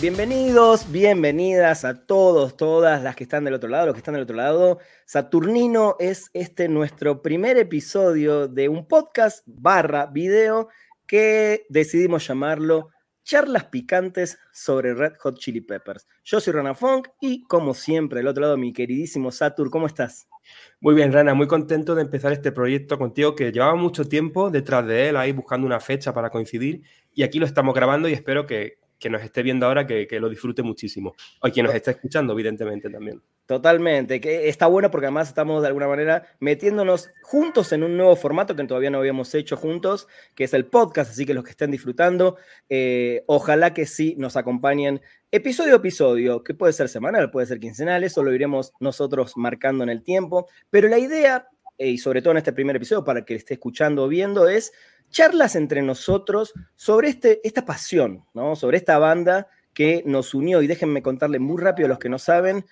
Bienvenidos, bienvenidas a todos, todas las que están del otro lado, los que están del otro lado. Saturnino es este nuestro primer episodio de un podcast barra video que decidimos llamarlo Charlas Picantes sobre Red Hot Chili Peppers. Yo soy Rana Funk y como siempre, del otro lado mi queridísimo Satur, ¿cómo estás? Muy bien, Rana, muy contento de empezar este proyecto contigo que llevaba mucho tiempo detrás de él, ahí buscando una fecha para coincidir y aquí lo estamos grabando y espero que, que nos esté viendo ahora que, lo disfrute muchísimo. O quien nos está escuchando, evidentemente, también. Totalmente, que está bueno porque además estamos de alguna manera metiéndonos juntos en un nuevo formato que todavía no habíamos hecho juntos, que es el podcast, así que los que estén disfrutando, eh, ojalá que sí nos acompañen episodio a episodio, que puede ser semanal, puede ser quincenal, eso lo iremos nosotros marcando en el tiempo, pero la idea, y sobre todo en este primer episodio, para que esté escuchando o viendo, es charlas entre nosotros sobre este, esta pasión, ¿no? sobre esta banda que nos unió. Y déjenme contarle muy rápido a los que no saben,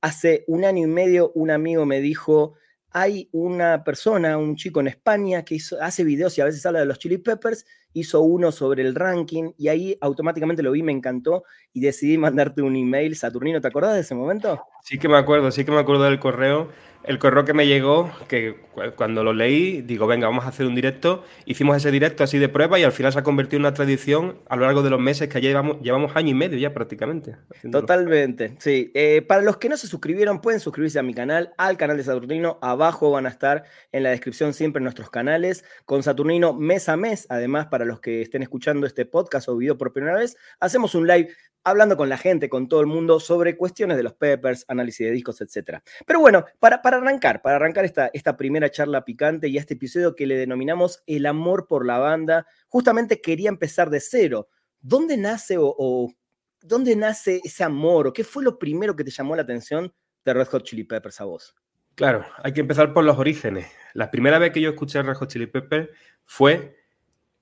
hace un año y medio un amigo me dijo, hay una persona, un chico en España que hace videos y a veces habla de los Chili Peppers, hizo uno sobre el ranking y ahí automáticamente lo vi, me encantó y decidí mandarte un email. Saturnino, ¿te acordás de ese momento? Sí que me acuerdo, sí que me acuerdo del correo el correo que me llegó, que cuando lo leí, digo, venga, vamos a hacer un directo. Hicimos ese directo así de prueba y al final se ha convertido en una tradición a lo largo de los meses que ya llevamos, llevamos año y medio ya prácticamente. Totalmente, sí. Eh, para los que no se suscribieron, pueden suscribirse a mi canal, al canal de Saturnino. Abajo van a estar en la descripción siempre nuestros canales, con Saturnino mes a mes. Además, para los que estén escuchando este podcast o video por primera vez, hacemos un live hablando con la gente, con todo el mundo, sobre cuestiones de los Peppers, análisis de discos, etc. Pero bueno, para, para arrancar, para arrancar esta, esta primera charla picante y este episodio que le denominamos El amor por la banda, justamente quería empezar de cero. ¿Dónde nace o, dónde nace ese amor o qué fue lo primero que te llamó la atención de Red Hot Chili Peppers a vos? Claro, hay que empezar por los orígenes. La primera vez que yo escuché Red Hot Chili Peppers fue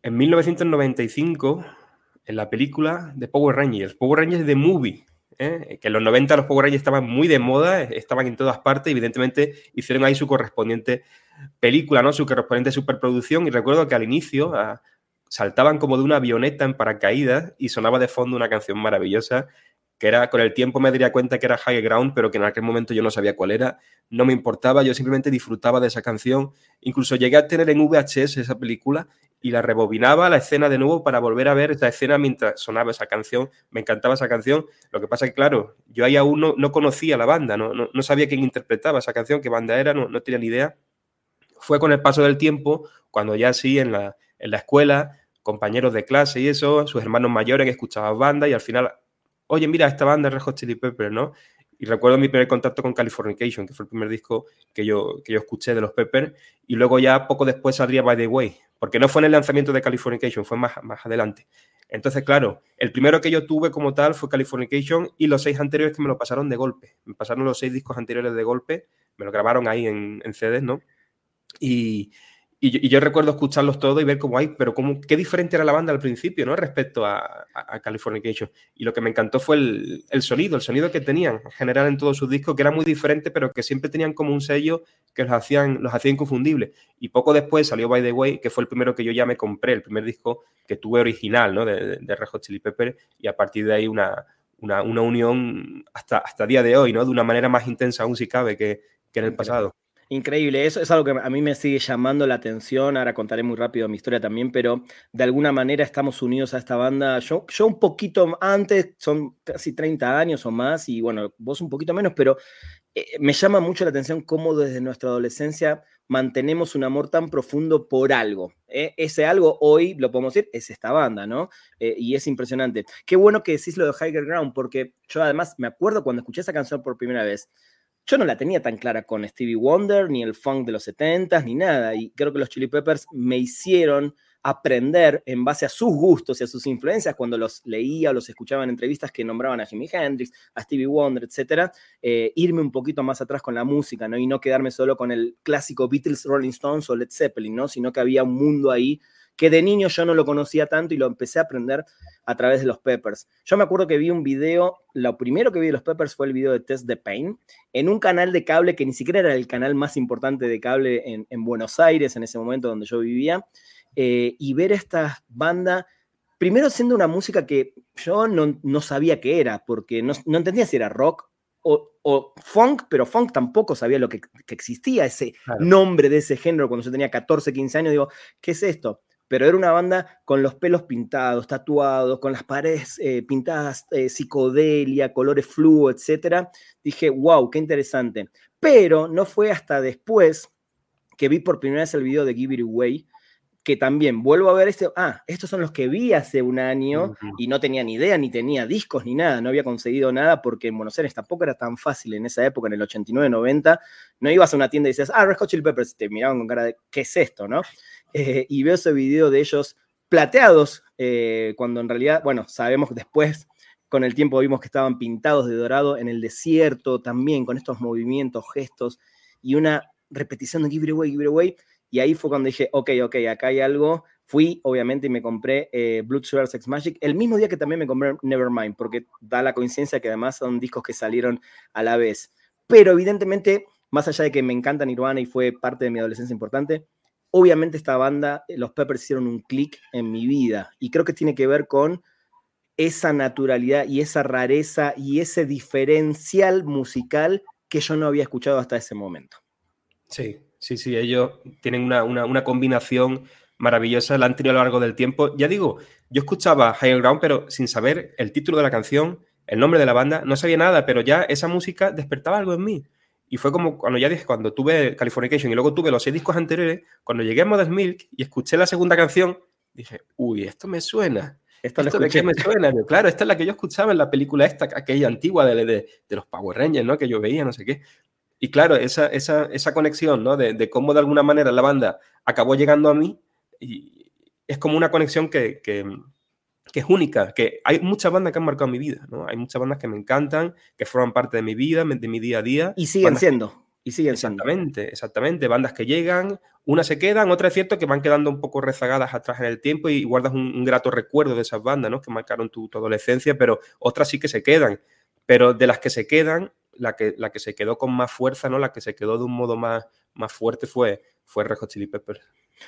en 1995 en la película de Power Rangers, Power Rangers The Movie, ¿eh? que en los 90 los Power Rangers estaban muy de moda, estaban en todas partes, evidentemente hicieron ahí su correspondiente película, ¿no? su correspondiente superproducción, y recuerdo que al inicio ah, saltaban como de una avioneta en paracaídas y sonaba de fondo una canción maravillosa que era, con el tiempo me daría cuenta que era High Ground, pero que en aquel momento yo no sabía cuál era, no me importaba, yo simplemente disfrutaba de esa canción, incluso llegué a tener en VHS esa película y la rebobinaba la escena de nuevo para volver a ver esa escena mientras sonaba esa canción, me encantaba esa canción, lo que pasa es que claro, yo ahí aún no, conocía la banda, no, no, sabía quién interpretaba esa canción, qué banda era, no, no tenía ni idea, fue con el paso del tiempo, cuando ya sí en la, en la escuela, compañeros de clase y eso, sus hermanos mayores que escuchaban banda y al final oye, mira, esta banda es Red Hot Chili Peppers, ¿no? Y recuerdo mi primer contacto con Californication, que fue el primer disco que yo, que yo escuché de los Peppers, y luego ya poco después saldría By the Way, porque no fue en el lanzamiento de Californication, fue más, más adelante. Entonces, claro, el primero que yo tuve como tal fue Californication y los seis anteriores que me lo pasaron de golpe. Me pasaron los seis discos anteriores de golpe, me lo grabaron ahí en, en CDs, ¿no? Y, y yo, recuerdo escucharlos todos y ver cómo hay, pero cómo, qué diferente era la banda al principio, ¿no? Respecto a, a, Californication. Y lo que me encantó fue el, el, sonido, el sonido que tenían en general en todos sus discos, que era muy diferente, pero que siempre tenían como un sello que los hacían, los hacía inconfundibles. Y poco después salió By the Way, que fue el primero que yo ya me compré, el primer disco que tuve original, ¿no? De, de Red Hot Chili Pepper, y a partir de ahí una, una, una unión hasta, hasta día de hoy, ¿no? De una manera más intensa aún si cabe que, que en el pasado. Increíble, eso es algo que a mí me sigue llamando la atención, ahora contaré muy rápido mi historia también, pero de alguna manera estamos unidos a esta banda, yo, yo un poquito antes, son casi 30 años o más, y bueno, vos un poquito menos, pero eh, me llama mucho la atención cómo desde nuestra adolescencia mantenemos un amor tan profundo por algo. ¿eh? Ese algo hoy, lo podemos decir, es esta banda, ¿no? Eh, y es impresionante. Qué bueno que decís lo de Higher Ground, porque yo además me acuerdo cuando escuché esa canción por primera vez, yo no la tenía tan clara con Stevie Wonder, ni el funk de los 70s, ni nada. Y creo que los Chili Peppers me hicieron aprender en base a sus gustos y a sus influencias cuando los leía o los escuchaba en entrevistas que nombraban a Jimi Hendrix, a Stevie Wonder, etcétera, eh, irme un poquito más atrás con la música, ¿no? Y no quedarme solo con el clásico Beatles, Rolling Stones o Led Zeppelin, ¿no? Sino que había un mundo ahí que de niño yo no lo conocía tanto y lo empecé a aprender a través de los Peppers. Yo me acuerdo que vi un video, lo primero que vi de los Peppers fue el video de Test the Pain, en un canal de cable que ni siquiera era el canal más importante de cable en, Buenos Aires en ese momento donde yo vivía, eh, y ver esta banda primero siendo una música que yo no, sabía qué era, porque no, entendía si era rock o, funk, pero funk tampoco sabía lo que, existía, ese nombre de ese género cuando yo tenía 14, 15 años, digo, ¿qué es esto? Pero era una banda con los pelos pintados, tatuados, con las paredes eh, pintadas, eh, psicodelia, colores fluo, etc. Dije, wow, qué interesante. Pero no fue hasta después que vi por primera vez el video de Give It Away, que también vuelvo a ver este, ah, estos son los que vi hace un año y no tenía ni idea, ni tenía discos, ni nada, no había conseguido nada porque en Buenos Aires tampoco era tan fácil en esa época, en el 89-90, no ibas a una tienda y decías, ah, Red Hot Chili Peppers, te miraban con cara de, ¿qué es esto, no? Eh, y veo ese video de ellos plateados, eh, cuando en realidad, bueno, sabemos después, con el tiempo vimos que estaban pintados de dorado en el desierto también, con estos movimientos, gestos y una repetición de Give It Away, Give It Away, y ahí fue cuando dije, ok, ok, acá hay algo. Fui, obviamente, y me compré eh, Blood Sugar Sex Magic el mismo día que también me compré Nevermind, porque da la coincidencia que además son discos que salieron a la vez. Pero evidentemente, más allá de que me encanta Nirvana y fue parte de mi adolescencia importante, obviamente esta banda, eh, los Peppers hicieron un clic en mi vida. Y creo que tiene que ver con esa naturalidad y esa rareza y ese diferencial musical que yo no había escuchado hasta ese momento. Sí, sí, sí, ellos tienen una, combinación maravillosa, la han tenido a lo largo del tiempo. Ya digo, yo escuchaba Higher Ground, pero sin saber el título de la canción, el nombre de la banda, no sabía nada, pero ya esa música despertaba algo en mí. Y fue como cuando ya dije, cuando tuve Californication y luego tuve los seis discos anteriores, cuando llegué a Modest Milk y escuché la segunda canción, dije, uy, esto me suena. Esto, ¿Esto de qué me suena? Claro, esta es la que yo escuchaba en la película esta, aquella antigua de, de, de los Power Rangers, ¿no? Que yo veía, no sé qué. Y claro, esa, esa, esa conexión, ¿no? De, de, cómo de alguna manera la banda acabó llegando a mí, y es como una conexión que, que, que, es única, que hay muchas bandas que han marcado mi vida, ¿no? Hay muchas bandas que me encantan, que forman parte de mi vida, de mi día a día. Y siguen siendo. Y siguen exactamente, exactamente. Bandas que llegan, unas se quedan, otras es cierto que van quedando un poco rezagadas atrás en el tiempo y guardas un, grato recuerdo de esas bandas, ¿no? Que marcaron tu, tu, adolescencia, pero otras sí que se quedan. Pero de las que se quedan, la que, la que se quedó con más fuerza, ¿no? La que se quedó de un modo más, más fuerte fue, fue Red Chili Peppers.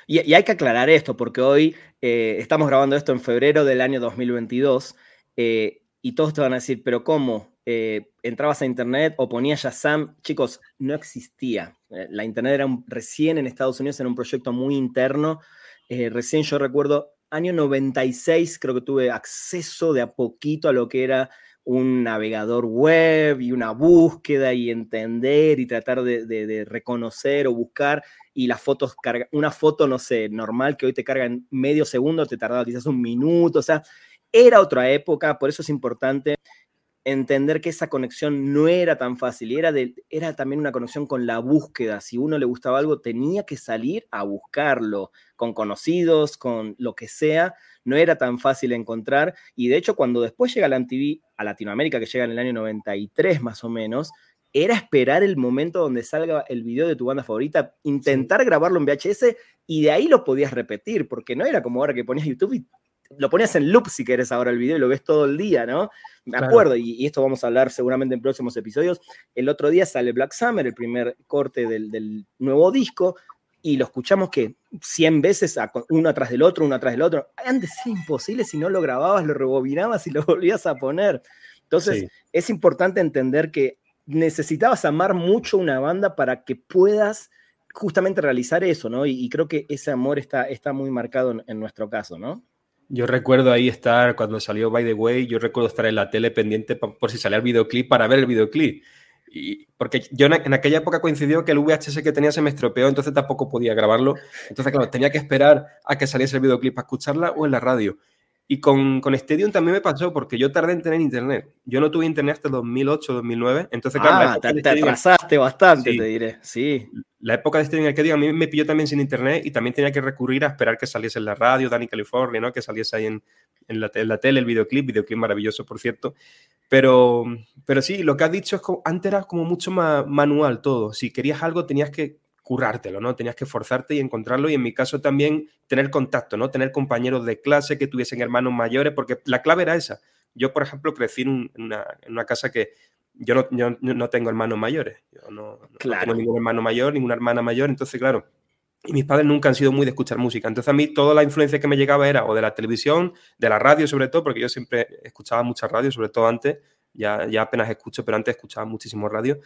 Y, hay que aclarar esto, porque hoy eh, estamos grabando esto en febrero del año 2022 eh, y todos te van a decir, pero ¿cómo? Eh, entrabas a internet o ponías Shazam, chicos, no existía. la internet era recién en Estados Unidos, era un proyecto muy interno. recién yo recuerdo, año 96, creo que tuve acceso de a poquito a lo que era un navegador web y una búsqueda y entender y tratar de, reconocer o buscar y las fotos carga, una foto, no sé, normal que hoy te carga en medio segundo, te tardaba quizás un minuto, o sea, era otra época, por eso es importante entender que esa conexión no era tan fácil, era, de, era también una conexión con la búsqueda. Si uno le gustaba algo, tenía que salir a buscarlo, con conocidos, con lo que sea, no era tan fácil encontrar. Y de hecho, cuando después llega la MTV a Latinoamérica, que llega en el año 93 más o menos, era esperar el momento donde salga el video de tu banda favorita, intentar grabarlo en VHS y de ahí lo podías repetir, porque no era como ahora que ponías YouTube y lo ponías en loop si querés ahora el video y lo ves todo el día, ¿no? Me acuerdo, y, esto vamos a hablar seguramente en próximos episodios. El otro día sale Black Summer, el primer corte del, nuevo disco, y lo escuchamos que 100 veces, uno atrás del otro, uno atrás del otro. Antes era imposible si no lo grababas, lo rebobinabas y lo volvías a poner. Entonces, es importante entender que necesitabas amar mucho una banda para que puedas justamente realizar eso, ¿no? Y, creo que ese amor está, está muy marcado en nuestro caso, ¿no? Yo recuerdo ahí estar, cuando salió By the Way, yo recuerdo estar en la tele pendiente por, si salía el videoclip para ver el videoclip. Y, porque yo en, aquella época coincidió que el VHS que tenía se me estropeó, entonces tampoco podía grabarlo. Entonces, claro, tenía que esperar a que saliese el videoclip para escucharla o en la radio. Y con, con Stadium también me pasó porque yo tardé en tener internet. Yo no tuve internet hasta 2008, 2009. Entonces, claro, ah, te, atrasaste bastante, te diré. Sí. La época de Stadium Arcadium a mí me pilló también sin internet y también tenía que recurrir a esperar que saliese en la radio, Dani California, ¿no? Que saliese ahí en, en, la, en la, tele el videoclip, videoclip maravilloso, por cierto. Pero, pero sí, lo que has dicho es que antes era como mucho más manual todo. Si querías algo tenías que currártelo, ¿no? Tenías que esforzarte y encontrarlo y en mi caso también tener contacto, ¿no? Tener compañeros de clase que tuviesen hermanos mayores, porque la clave era esa. Yo, por ejemplo, crecí en, una, casa que yo no, no, tengo hermanos mayores, yo no, tengo ningún hermano mayor, ninguna hermana mayor, entonces, claro, y mis padres nunca han sido muy de escuchar música. Entonces a mí toda la influencia que me llegaba era o de la televisión, de la radio sobre todo, porque yo siempre escuchaba mucha radio, sobre todo antes, ya, ya apenas escucho, pero antes escuchaba muchísimo radio.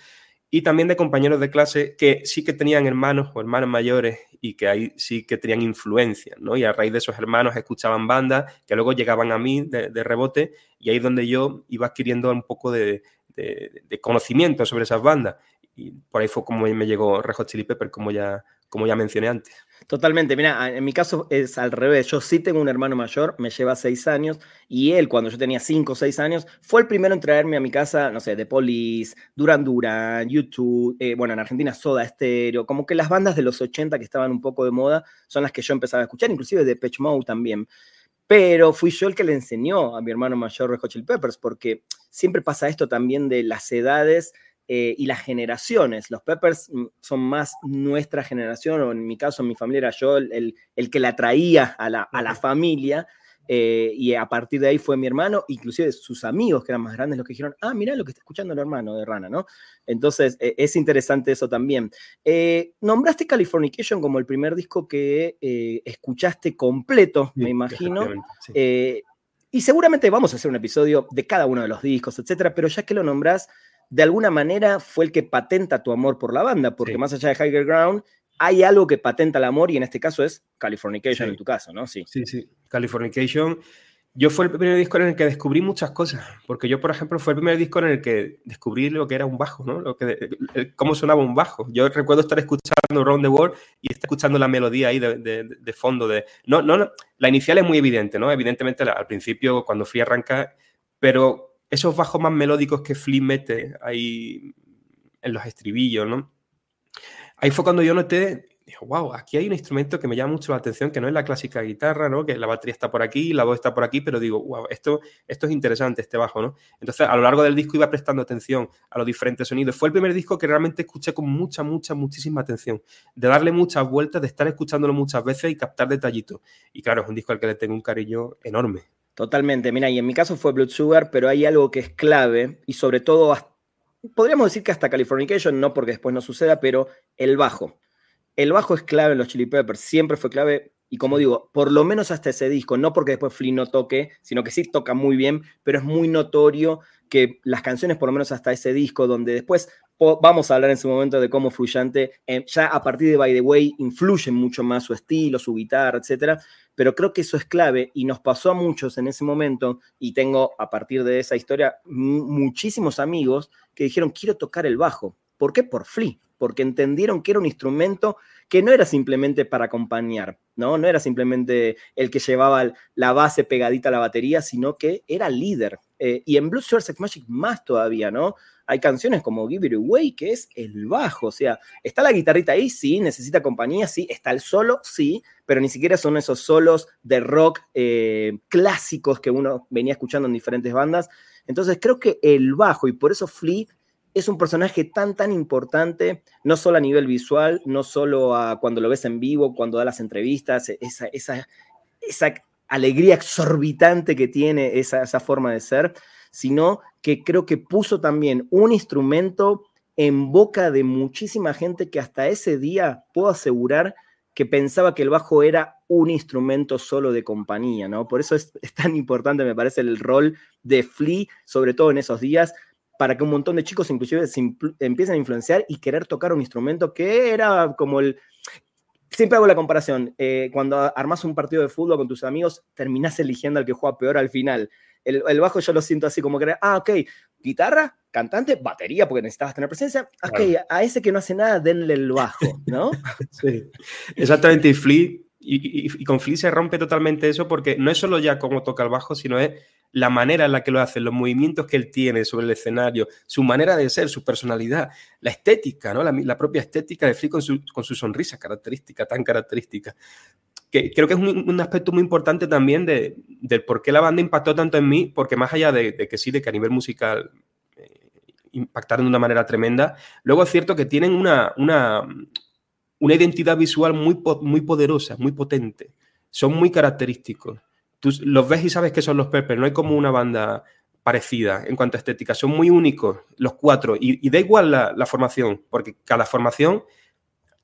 Y también de compañeros de clase que sí que tenían hermanos o hermanos mayores y que ahí sí que tenían influencia, ¿no? Y a raíz de esos hermanos escuchaban bandas que luego llegaban a mí de, rebote y ahí es donde yo iba adquiriendo un poco de, de, conocimiento sobre esas bandas. Y por ahí fue como me llegó Rejo Chili Pepper, como ya, como ya mencioné antes. Totalmente, mira, en mi caso es al revés. Yo sí tengo un hermano mayor, me lleva seis años, y él, cuando yo tenía cinco o seis años, fue el primero en traerme a mi casa, no sé, The Police, Duran Duran, YouTube, eh, bueno, en Argentina Soda Stereo, como que las bandas de los 80 que estaban un poco de moda son las que yo empezaba a escuchar, inclusive de Pitch Mode también. Pero fui yo el que le enseñó a mi hermano mayor Red Hot Peppers, porque siempre pasa esto también de las edades eh, y las generaciones. Los Peppers mm, son más nuestra generación, o en mi caso, en mi familia era yo el, el, que la traía a la, a la familia. Eh, y a partir de ahí fue mi hermano, inclusive sus amigos que eran más grandes, los que dijeron, ah, mira lo que está escuchando el hermano de Rana, ¿no? Entonces, e, es interesante eso también. Eh, nombraste Californication como el primer disco que escuchaste completo, me imagino. y seguramente vamos a hacer un episodio de cada uno de los discos, etcétera, pero ya que lo nombras, de alguna manera fue el que patenta tu amor por la banda, porque más allá de Higher Ground, hay algo que patenta el amor y en este caso es Californication en tu caso, ¿no? Sí, sí, sí. Californication. Yo fue el primer disco en el que descubrí muchas cosas, porque yo, por ejemplo, fue el primer disco en el que descubrí lo que era un bajo, ¿no? Lo que, cómo sonaba un bajo. Yo recuerdo estar escuchando Round the World y estar escuchando la melodía ahí de, de, fondo. De, no, no, la inicial es muy evidente, ¿no? Evidentemente al principio, cuando fui a arrancar, pero esos bajos más melódicos que Flea mete ahí en los estribillos, ¿no? Ahí fue cuando yo noté, digo, wow, aquí hay un instrumento que me llama mucho la atención, que no es la clásica guitarra, ¿no? Que la batería está por aquí, la voz está por aquí, pero digo, wow, esto, esto es interesante, este bajo, ¿no? Entonces, a lo largo del disco iba prestando atención a los diferentes sonidos. Fue el primer disco que realmente escuché con mucha, mucha, muchísima atención, de darle muchas vueltas, de estar escuchándolo muchas veces y captar detallitos. Y claro, es un disco al que le tengo un cariño enorme. Totalmente. Mira, y en mi caso fue Blood Sugar, pero hay algo que es clave y sobre todo, podríamos decir que hasta Californication, no porque después no suceda, pero el bajo. El bajo es clave en los Chili Peppers, siempre fue clave. Y como digo, por lo menos hasta ese disco, no porque después Flea no toque, sino que sí toca muy bien, pero es muy notorio que las canciones, por lo menos hasta ese disco, donde después vamos a hablar en su momento de cómo Fluyante, eh, ya a partir de By the Way, influye mucho más su estilo, su guitarra, etcétera, pero creo que eso es clave y nos pasó a muchos en ese momento y tengo a partir de esa historia muchísimos amigos que dijeron quiero tocar el bajo. ¿Por qué? Por Flea, porque entendieron que era un instrumento que no era simplemente para acompañar, ¿no? No era simplemente el que llevaba la base pegadita a la batería, sino que era líder. Eh, y en Blues Sex Magic más todavía, ¿no? Hay canciones como Give It Away, que es el bajo, o sea, está la guitarrita ahí, sí, necesita compañía, sí, está el solo, sí, pero ni siquiera son esos solos de rock eh, clásicos que uno venía escuchando en diferentes bandas. Entonces creo que el bajo, y por eso Flea es un personaje tan, tan importante, no solo a nivel visual, no solo a cuando lo ves en vivo, cuando da las entrevistas, esa, esa, esa alegría exorbitante que tiene esa, esa forma de ser, sino que creo que puso también un instrumento en boca de muchísima gente que hasta ese día puedo asegurar que pensaba que el bajo era un instrumento solo de compañía, ¿no? Por eso es, tan importante, me parece, el rol de Flea, sobre todo en esos días, para que un montón de chicos inclusive empiecen a influenciar y querer tocar un instrumento que era como el... Siempre hago la comparación, eh, cuando armas un partido de fútbol con tus amigos, terminás eligiendo al que juega peor al final. El, bajo yo lo siento así como que, ah, ok, guitarra, cantante, batería, porque necesitabas tener presencia. Ok, a ese que no hace nada, denle el bajo, ¿no? sí, exactamente. Y Flea, y, con Flea se rompe totalmente eso porque no es solo ya cómo toca el bajo, sino es la manera en la que lo hace, los movimientos que él tiene sobre el escenario, su manera de ser, su personalidad, la estética, ¿no? La, propia estética de Flea con su, sonrisa característica, tan característica que creo que es un, aspecto muy importante también de, por qué la banda impactó tanto en mí, porque más allá de, que sí, de que a nivel musical eh, impactaron de una manera tremenda, luego es cierto que tienen una, una, una identidad visual muy, muy poderosa, muy potente, son muy característicos. Tú los ves y sabes que son los Peppers, no hay como una banda parecida en cuanto a estética, son muy únicos los cuatro y, da igual la, la formación, porque cada formación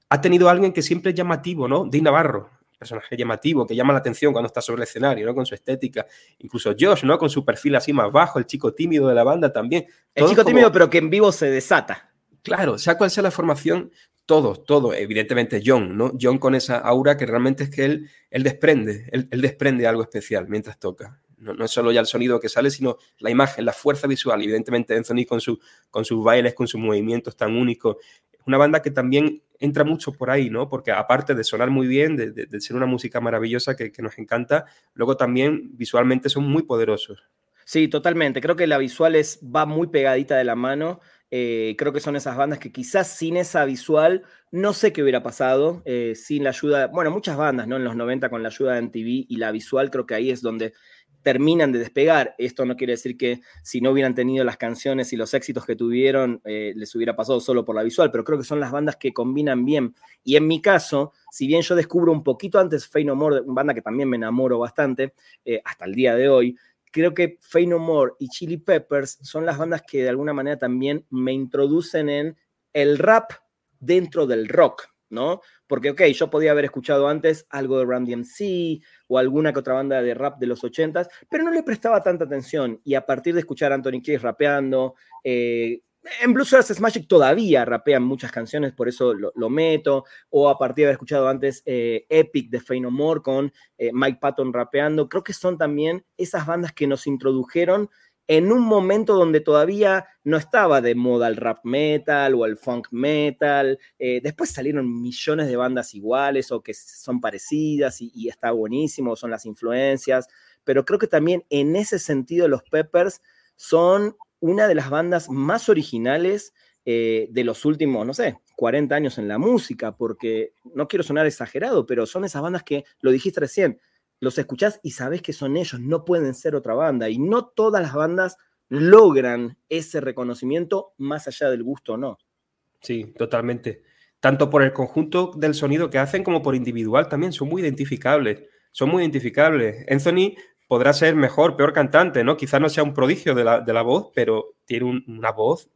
ha tenido alguien que siempre es llamativo, ¿no? Di Navarro, personaje llamativo, que llama la atención cuando está sobre el escenario, ¿no? Con su estética. Incluso Josh, ¿no? Con su perfil así más bajo, el chico tímido de la banda también. el chico tímido, pero que en vivo se desata. Claro, sea cual sea la formación, todos, todos, evidentemente John, ¿no? John con esa aura que realmente es que él, él desprende, él, desprende algo especial mientras toca. No, no, es solo ya el sonido que sale, sino la imagen, la fuerza visual. Evidentemente Anthony con, su, con sus bailes, con sus movimientos tan únicos. Una banda que también entra mucho por ahí, ¿no? Porque aparte de sonar muy bien, de, ser una música maravillosa que, nos encanta, luego también visualmente son muy poderosos. Sí, totalmente. Creo que la visual es, va muy pegadita de la mano. Eh, creo que son esas bandas que quizás sin esa visual no sé qué hubiera pasado, eh, sin la ayuda, bueno, muchas bandas, ¿no? En los 90 con la ayuda de MTV y la visual creo que ahí es donde terminan de despegar. Esto no quiere decir que si no hubieran tenido las canciones y los éxitos que tuvieron, eh, les hubiera pasado solo por la visual, pero creo que son las bandas que combinan bien. Y en mi caso, si bien yo descubro un poquito antes Fey No More, una banda que también me enamoro bastante, hasta el día de hoy, creo que Fey No More y Chili Peppers son las bandas que de alguna manera también me introducen en el rap dentro del rock. ¿no? Porque, ok, yo podía haber escuchado antes algo de Randy MC o alguna que otra banda de rap de los 80 pero no le prestaba tanta atención. Y a partir de escuchar a Anthony Kiedis rapeando, eh, en Blues Brothers Magic todavía rapean muchas canciones, por eso lo, meto. O a partir de haber escuchado antes eh, Epic de Fey No More con eh, Mike Patton rapeando. Creo que son también esas bandas que nos introdujeron en un momento donde todavía no estaba de moda el rap metal o el funk metal. Eh, después salieron millones de bandas iguales o que son parecidas y, está buenísimo, son las influencias. Pero creo que también en ese sentido los Peppers son una de las bandas más originales eh, de los últimos, no sé, 40 años en la música, porque no quiero sonar exagerado, pero son esas bandas que, lo dijiste recién, los escuchás y sabes que son ellos, no pueden ser otra banda. Y no todas las bandas logran ese reconocimiento más allá del gusto o no. Sí, totalmente. Tanto por el conjunto del sonido que hacen como por individual también, son muy identificables. Son muy identificables. Anthony podrá ser mejor, peor cantante, ¿no? Quizás no sea un prodigio de la, voz, pero tiene una voz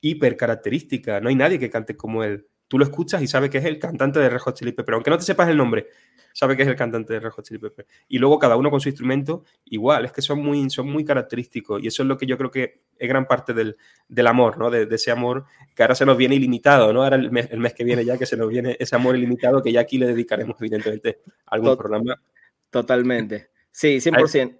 hiper característica. No hay nadie que cante como él. Tú lo escuchas y sabes que es el cantante de Red Hot Chili Peppers, aunque no te sepas el nombre, sabe que es el cantante de Red Hot Chili Peppers. Y luego cada uno con su instrumento, igual, es que son muy, son muy característicos. Y eso es lo que yo creo que es gran parte del, amor, ¿no? De, ese amor que ahora se nos viene ilimitado, ¿no? Ahora el mes, el mes, que viene ya que se nos viene ese amor ilimitado que ya aquí le dedicaremos, evidentemente, a algún programa. Totalmente. Sí, 100%.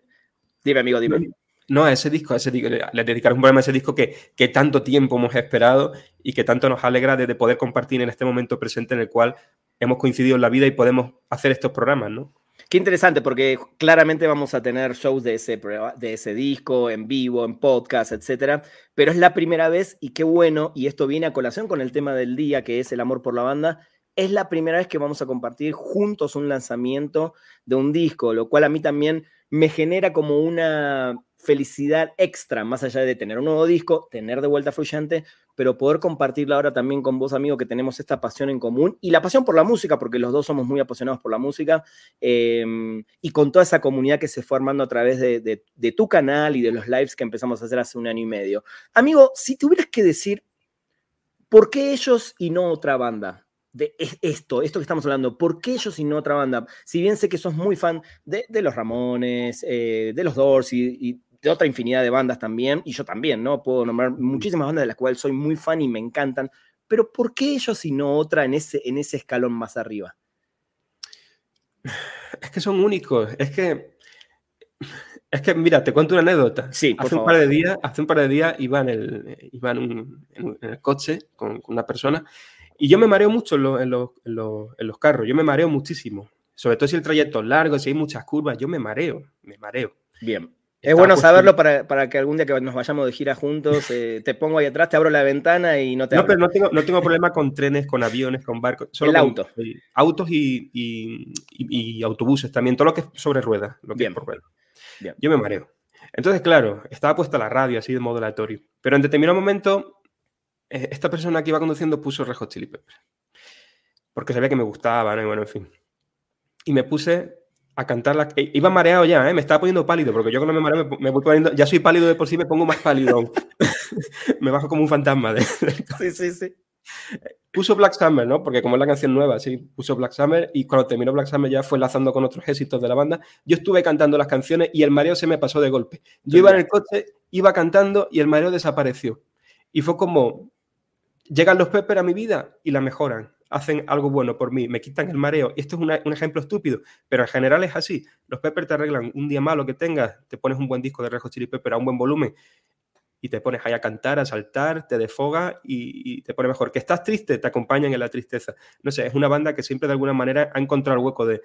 Dime, amigo, dime. No, a ese disco, a ese disco, le dedicaré un programa a ese disco que, que tanto tiempo hemos esperado y que tanto nos alegra de poder compartir en este momento presente en el cual hemos coincidido en la vida y podemos hacer estos programas, ¿no? Qué interesante, porque claramente vamos a tener shows de ese, de ese disco en vivo, en podcast, etcétera. Pero es la primera vez y qué bueno, y esto viene a colación con el tema del día, que es el amor por la banda. Es la primera vez que vamos a compartir juntos un lanzamiento de un disco, lo cual a mí también me genera como una felicidad extra, más allá de tener un nuevo disco, tener de vuelta Fluyente, pero poder compartirla ahora también con vos, amigo, que tenemos esta pasión en común y la pasión por la música, porque los dos somos muy apasionados por la música, em, y con toda esa comunidad que se fue armando a través de, tu canal y de los lives que empezamos a hacer hace un año y medio. Amigo, si tuvieras que decir, ¿por qué ellos y no otra banda? De esto, esto que estamos hablando, ¿por qué ellos y no otra banda? Si bien sé que sos muy fan de, los Ramones, eh, de los Doors y, de otra infinidad de bandas también, y yo también, ¿no? Puedo nombrar muchísimas bandas de las cuales soy muy fan y me encantan, pero ¿por qué ellos y no otra en ese, en ese escalón más arriba? Es que son únicos, es que... Es que, mira, te cuento una anécdota. Sí, hace un par de días, hace un par de días iba en el, iba en, el coche con, una persona y yo me mareo mucho en, los, en los carros, yo me mareo muchísimo. Sobre todo si el trayecto es largo, si hay muchas curvas, yo me mareo, me mareo. Bien. Es bueno saberlo para, que algún día que nos vayamos de gira juntos, eh, te pongo ahí atrás, te abro la ventana y no te... No, pero no tengo, no tengo problema con trenes, con aviones, con barcos. Solo el auto. autos y, autobuses también, todo lo que es sobre ruedas, lo que Bien. por ruedas. Yo me mareo. Entonces, claro, estaba puesta la radio así de modo aleatorio. Pero en determinado momento, eh, esta persona que iba conduciendo puso Red Hot Chili Peppers. Porque sabía que me gustaba, ¿no? Y bueno, en fin. Y me puse a cantar la... E, iba mareado ya, ¿eh? me estaba poniendo pálido, porque yo cuando me mareo me, voy poniendo... Ya soy pálido de por sí, me pongo más pálido. me bajo como un fantasma. De... sí, sí, sí. puso Black Summer, ¿no? Porque como es la canción nueva, sí, puso Black Summer y cuando terminó Black Summer ya fue enlazando con otros éxitos de la banda. Yo estuve cantando las canciones y el mareo se me pasó de golpe. Yo iba en el coche, iba cantando y el mareo desapareció. Y fue como, llegan los Pepper a mi vida y la mejoran, hacen algo bueno por mí, me quitan el mareo. Y esto es un ejemplo estúpido, pero en general es así. Los Pepper te arreglan un día malo que tengas, te pones un buen disco de Rejo Chili Pepper a un buen volumen y te pones ahí a cantar, a saltar, te defoga y, te pone mejor. Que estás triste, te acompañan en la tristeza. No sé, es una banda que siempre de alguna manera ha encontrado el hueco de,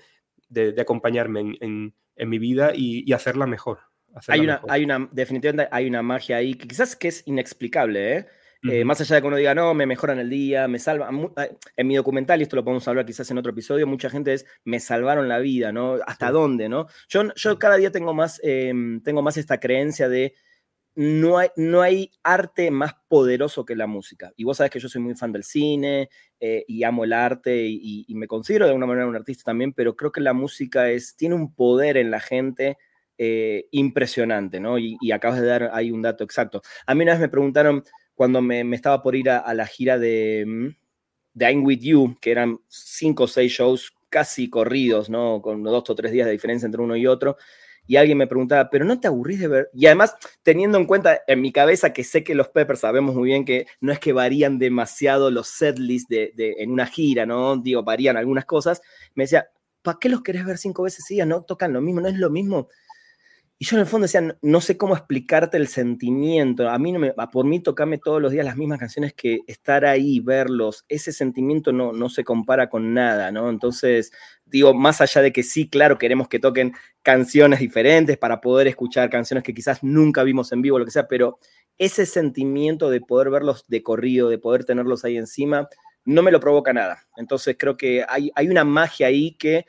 acompañarme en, mi vida y, hacerla mejor. hay, una, hay una, definitivamente hay una magia ahí que quizás que es inexplicable, ¿eh? Eh más allá de que uno diga, no, me mejoran el día, me salvan. En mi documental, y esto lo podemos hablar quizás en otro episodio, mucha gente es, me salvaron la vida, ¿no? ¿Hasta dónde, no? Yo, yo cada día tengo más, em, tengo más esta creencia de no hay, no hay arte más poderoso que la música. Y vos sabés que yo soy muy fan del cine eh, y amo el arte y, me considero de alguna manera un artista también, pero creo que la música es, tiene un poder en la gente eh, impresionante, ¿no? Y, acabas de dar ahí un dato exacto. A mí una vez me preguntaron cuando me, estaba por ir a, la gira de, mm, de I'm With You, que eran cinco o seis shows casi corridos, ¿no? Con dos o tres días de diferencia entre uno y otro y alguien me preguntaba, pero no te aburrís de ver. Y además, teniendo en cuenta en mi cabeza que sé que los Peppers sabemos muy bien que no es que varían demasiado los setlists de, en una gira, ¿no? Digo, varían algunas cosas. Me decía, ¿para qué los querés ver cinco veces seguidas? No tocan lo mismo, no es lo mismo. Y yo en el fondo decía, no sé cómo explicarte el sentimiento. A mí no me, por mí tocarme todos los días las mismas canciones que estar ahí, verlos, ese sentimiento no, no se compara con nada, ¿no? Entonces, digo, más allá de que sí, claro, queremos que toquen canciones diferentes para poder escuchar canciones que quizás nunca vimos en vivo, lo que sea, pero ese sentimiento de poder verlos de corrido, de poder tenerlos ahí encima, no me lo provoca nada. Entonces creo que hay, hay una magia ahí que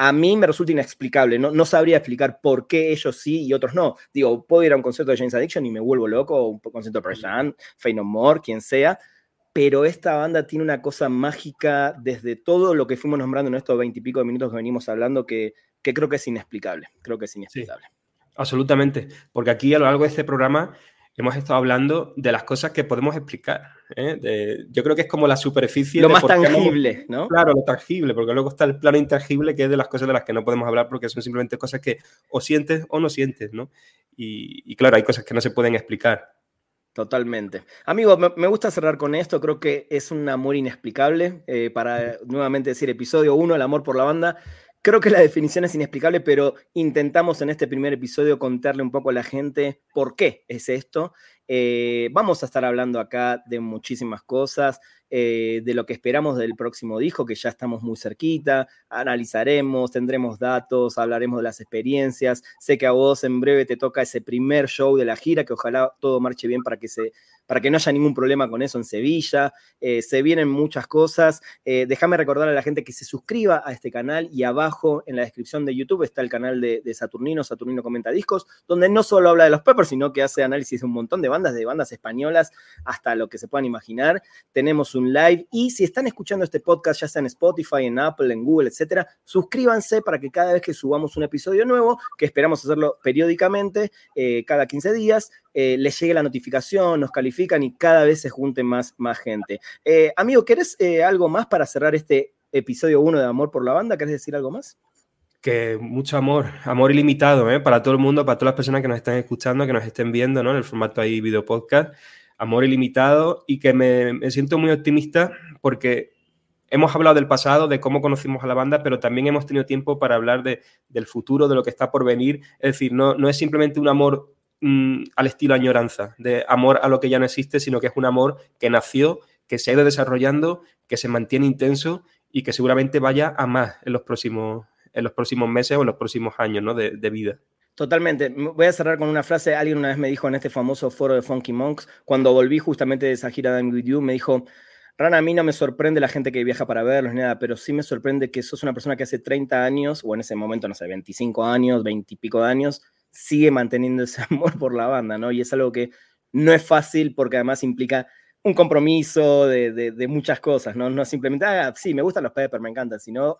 a mí me resulta inexplicable. No, no sabría explicar por qué ellos sí y otros no. Digo, puedo ir a un concierto de James Addiction y me vuelvo loco, o un concierto de Persian, Fey No More, quien sea, pero esta banda tiene una cosa mágica desde todo lo que fuimos nombrando en estos veintipico de minutos que venimos hablando que, que, creo que es inexplicable. Creo que es inexplicable. absolutamente, porque aquí a lo largo de este programa hemos estado hablando de las cosas que podemos explicar. ¿eh? yo creo que es como la superficie. Lo más tangible, ¿no? Claro, lo tangible, porque luego está el plano intangible, que es de las cosas de las que no podemos hablar porque son simplemente cosas que o sientes o no sientes, ¿no? Y, claro, hay cosas que no se pueden explicar. Totalmente. Amigo, me, gusta cerrar con esto. Creo que es un amor inexplicable. Eh, para nuevamente decir, episodio uno, el amor por la banda. Creo que la definición es inexplicable, pero intentamos en este primer episodio contarle un poco a la gente por qué es esto. Eh, vamos a estar hablando acá de muchísimas cosas. Eh, de lo que esperamos del próximo disco, que ya estamos muy cerquita, analizaremos, tendremos datos, hablaremos de las experiencias. Sé que a vos en breve te toca ese primer show de la gira, que ojalá todo marche bien para que, se, para que no haya ningún problema con eso en Sevilla. Eh, se vienen muchas cosas. Eh, déjame recordar a la gente que se suscriba a este canal y abajo en la descripción de YouTube está el canal de, Saturnino, Saturnino Comenta Discos, donde no solo habla de los Peppers, sino que hace análisis de un montón de bandas, de bandas españolas hasta lo que se puedan imaginar. Tenemos un live. Y si están escuchando este podcast, ya sea en Spotify, en Apple, en Google, etcétera, suscríbanse para que cada vez que subamos un episodio nuevo, que esperamos hacerlo periódicamente, eh, cada 15 días, eh, les llegue la notificación, nos califican y cada vez se junte más, más gente. Eh, amigo, ¿querés algo más para cerrar este episodio 1 de Amor por la Banda? ¿Querés decir algo más? Que mucho amor, amor ilimitado, para todo el mundo, para todas las personas que nos están escuchando, que nos estén viendo, ¿no? En el formato ahí video podcast amor ilimitado y que me, siento muy optimista porque hemos hablado del pasado, de cómo conocimos a la banda, pero también hemos tenido tiempo para hablar de, del futuro, de lo que está por venir. Es decir, no, no es simplemente un amor mm, al estilo añoranza, de amor a lo que ya no existe, sino que es un amor que nació, que se ha ido desarrollando, que se mantiene intenso y que seguramente vaya a más en los próximos, en los próximos meses o en los próximos años ¿no? de, de vida. Totalmente. Voy a cerrar con una frase. Alguien una vez me dijo en este famoso foro de Funky Monks, cuando volví justamente de esa gira de I'm With You, me dijo, Rana, a mí no me sorprende la gente que viaja para verlos ni nada, pero sí me sorprende que sos una persona que hace 30 años, o en ese momento, no sé, 25 años, 20 y pico de años, sigue manteniendo ese amor por la banda, ¿no? Y es algo que no es fácil porque además implica un compromiso de, muchas cosas, ¿no? No simplemente, ah, sí, me gustan los Peppers, me encantan, sino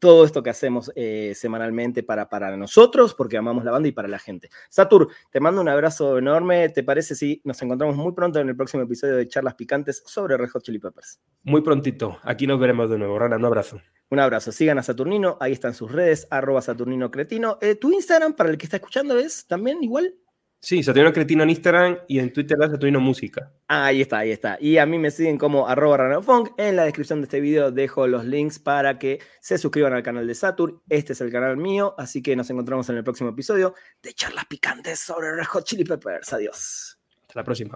todo esto que hacemos eh, semanalmente para, para nosotros, porque amamos la banda y para la gente. Satur, te mando un abrazo enorme. ¿Te parece si nos encontramos muy pronto en el próximo episodio de Charlas Picantes sobre Red Hot Chili Peppers? Muy prontito. Aquí nos veremos de nuevo. Rana, un abrazo. Un abrazo. Sigan a Saturnino. Ahí están sus redes, arroba Saturnino Cretino. Eh, ¿Tu Instagram, para el que está escuchando, es también igual? Sí, Saturnino Cretino en Instagram y en Twitter es Saturnino Música. Ahí está, ahí está. Y a mí me siguen como arroba ranofunk. En la descripción de este video dejo los links para que se suscriban al canal de Satur. Este es el canal mío, así que nos encontramos en el próximo episodio de charlas picantes sobre Red Hot Chili Peppers. Adiós. Hasta la próxima.